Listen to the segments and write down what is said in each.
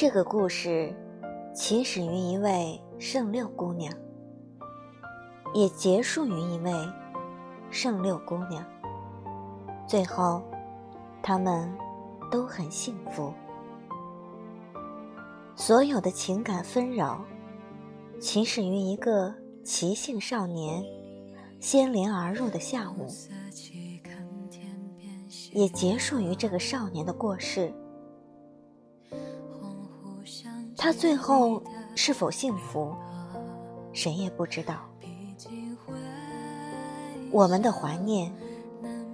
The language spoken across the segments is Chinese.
这个故事起始于一位圣六姑娘，也结束于一位圣六姑娘。最后，他们都很幸福。所有的情感纷扰，起始于一个奇性少年掀帘而入的下午，也结束于这个少年的过世。他最后是否幸福，谁也不知道。我们的怀念，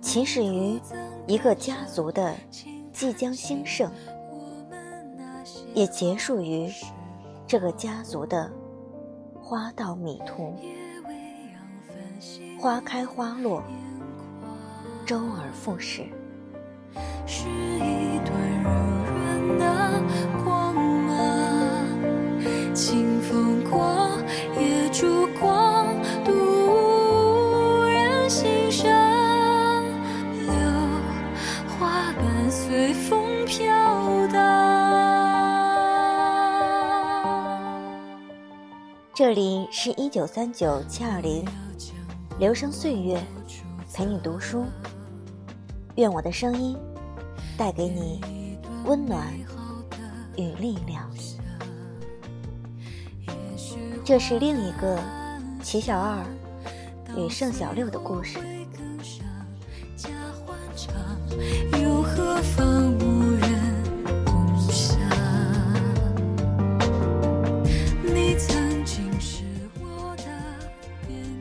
起始于一个家族的即将兴盛，也结束于这个家族的花到迷途。花开花落，周而复始。是一段柔软的这里是一九三九七二零，留声岁月，陪你读书。愿我的声音带给你温暖与力量。这是另一个齐小二与盛小六的故事。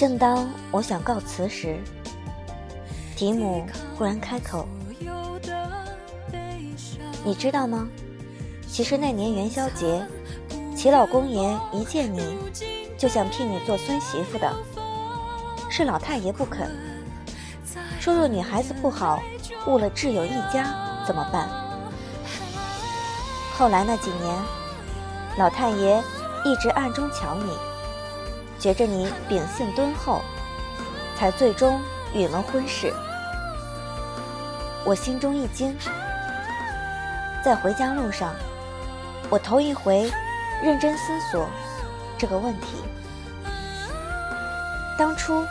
正当我想告辞时，提姆忽然开口：“你知道吗？其实那年元宵节。”齐老公爷一见你，就想聘你做孙媳妇的，是老太爷不肯，说若女孩子不好，误了挚友一家怎么办？后来那几年，老太爷一直暗中瞧你，觉着你秉性敦厚，才最终允了婚事。我心中一惊，在回家路上，我头一回。认真思索这个问题：当初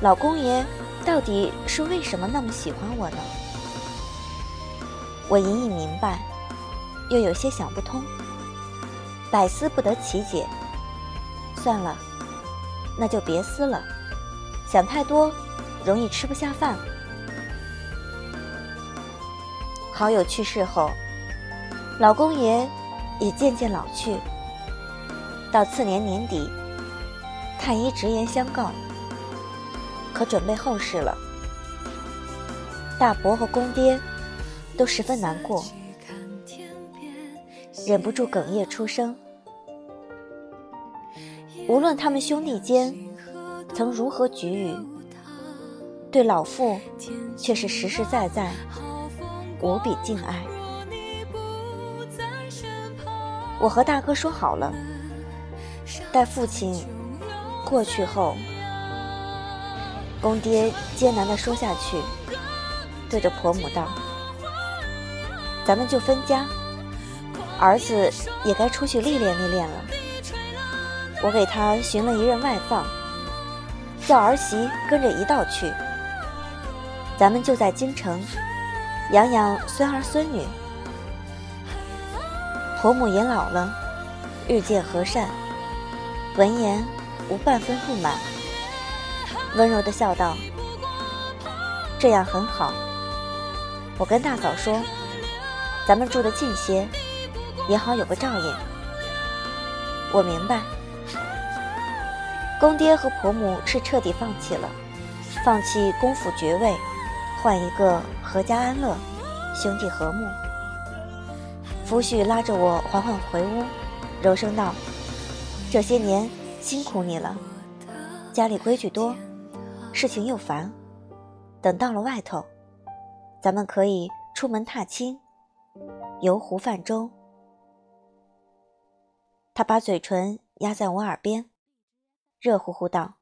老公爷到底是为什么那么喜欢我呢？我隐隐明白，又有些想不通，百思不得其解。算了，那就别思了，想太多容易吃不下饭。好友去世后，老公爷。也渐渐老去。到次年年底，太医直言相告，可准备后事了。大伯和公爹都十分难过，忍不住哽咽出声。无论他们兄弟间曾如何给予，对老父却是实实在在无比敬爱。我和大哥说好了，待父亲过去后，公爹艰难的说下去，对着婆母道：“咱们就分家，儿子也该出去历练历练了。”我给他寻了一任外放，叫儿媳跟着一道去，咱们就在京城养养孙儿孙女。婆母也老了，日渐和善，闻言无半分不满，温柔的笑道：“这样很好。我跟大嫂说，咱们住的近些，也好有个照应。”我明白，公爹和婆母是彻底放弃了，放弃公府爵位，换一个阖家安乐，兄弟和睦。夫婿拉着我缓缓回屋，柔声道：“这些年辛苦你了，家里规矩多，事情又烦。等到了外头，咱们可以出门踏青，游湖泛舟。”他把嘴唇压在我耳边，热乎乎道：“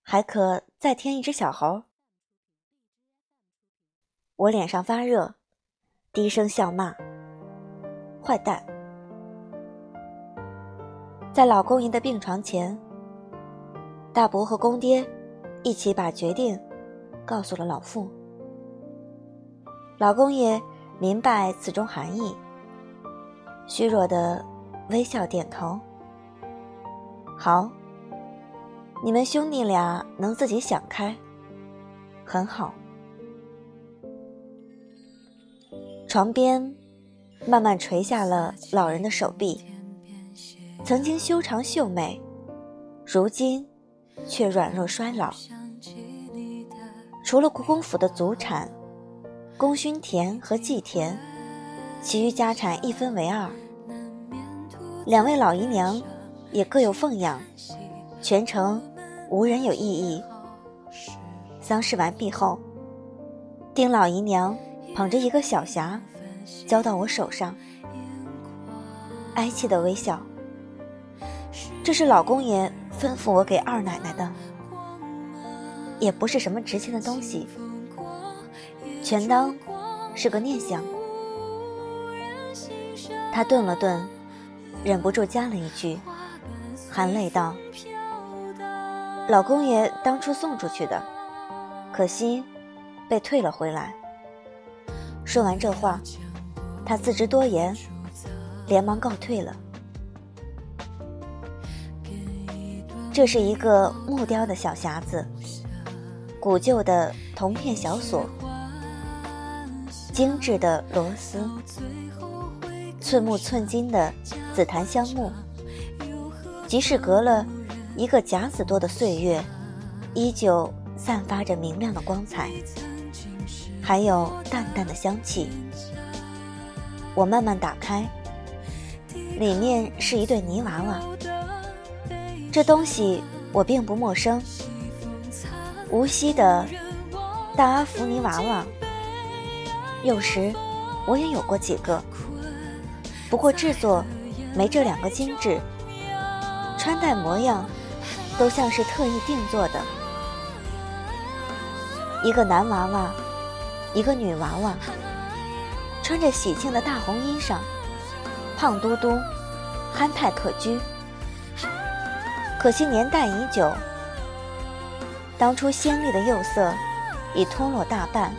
还可再添一只小猴。”我脸上发热，低声笑骂。坏蛋。在老公爷的病床前，大伯和公爹一起把决定告诉了老妇。老公爷明白此中含义，虚弱的微笑点头。好，你们兄弟俩能自己想开，很好。床边慢慢垂下了老人的手臂，曾经修长秀美，如今却软弱衰老。除了国公府的祖产，功勋田和祭田，其余家产一分为二。两位老姨娘也各有奉养，全程无人有异议。丧事完毕后，丁老姨娘。捧着一个小匣，交到我手上，哀戚的微笑。这是老公爷吩咐我给二奶奶的，也不是什么值钱的东西，全当是个念想。他顿了顿，忍不住加了一句，含泪道：“老公爷当初送出去的，可惜被退了回来。”说完这话，他自知多言，连忙告退了。这是一个木雕的小匣子，古旧的铜片小锁，精致的螺丝，寸木寸金的紫檀香木，即使隔了一个甲子多的岁月，依旧散发着明亮的光彩。还有淡淡的香气。我慢慢打开，里面是一对泥娃娃。这东西我并不陌生，无锡的大阿福泥娃娃。有时我也有过几个，不过制作没这两个精致，穿戴模样都像是特意定做的。一个男娃娃。一个女娃娃，穿着喜庆的大红衣裳，胖嘟嘟，憨态可掬。可惜年代已久，当初鲜丽的釉色已脱落大半，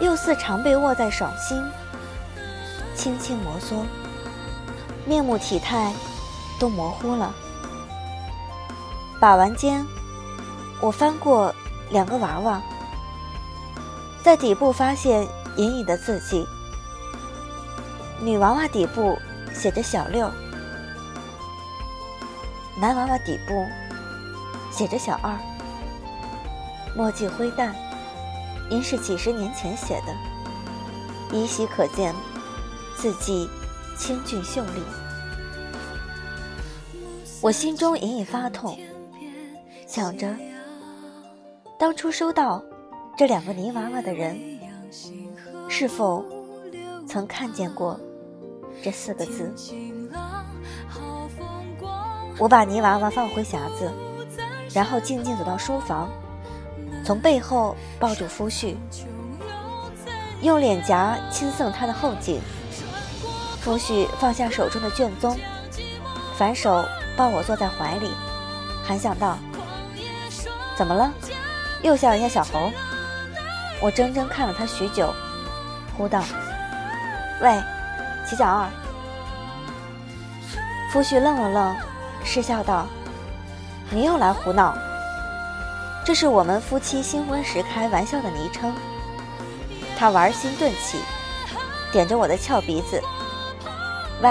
又似常被握在手心，轻轻摩挲，面目体态都模糊了。把玩间，我翻过两个娃娃。在底部发现隐隐的字迹，女娃娃底部写着“小六”，男娃娃底部写着“小二”，墨迹灰淡，应是几十年前写的，依稀可见字迹清俊秀丽。我心中隐隐发痛，想着当初收到。这两个泥娃娃的人，是否曾看见过这四个字？我把泥娃娃放回匣子，然后静静走到书房，从背后抱住夫婿，用脸颊亲蹭他的后颈。夫婿放下手中的卷宗，反手抱我坐在怀里，还想道：“怎么了？又像人家小猴？”我怔怔看了他许久，呼道：“喂，齐小二。”夫婿愣了愣，失笑道：“你又来胡闹。这是我们夫妻新婚时开玩笑的昵称。”他玩心顿起，点着我的翘鼻子：“喂，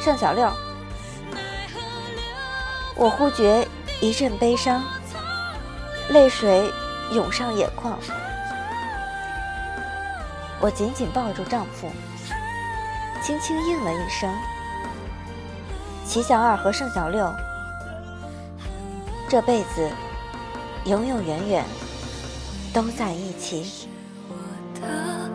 盛小六。”我忽觉一阵悲伤，泪水涌上眼眶。我紧紧抱住丈夫，轻轻应了一声：“齐小二和盛小六，这辈子永永远远都在一起。”我的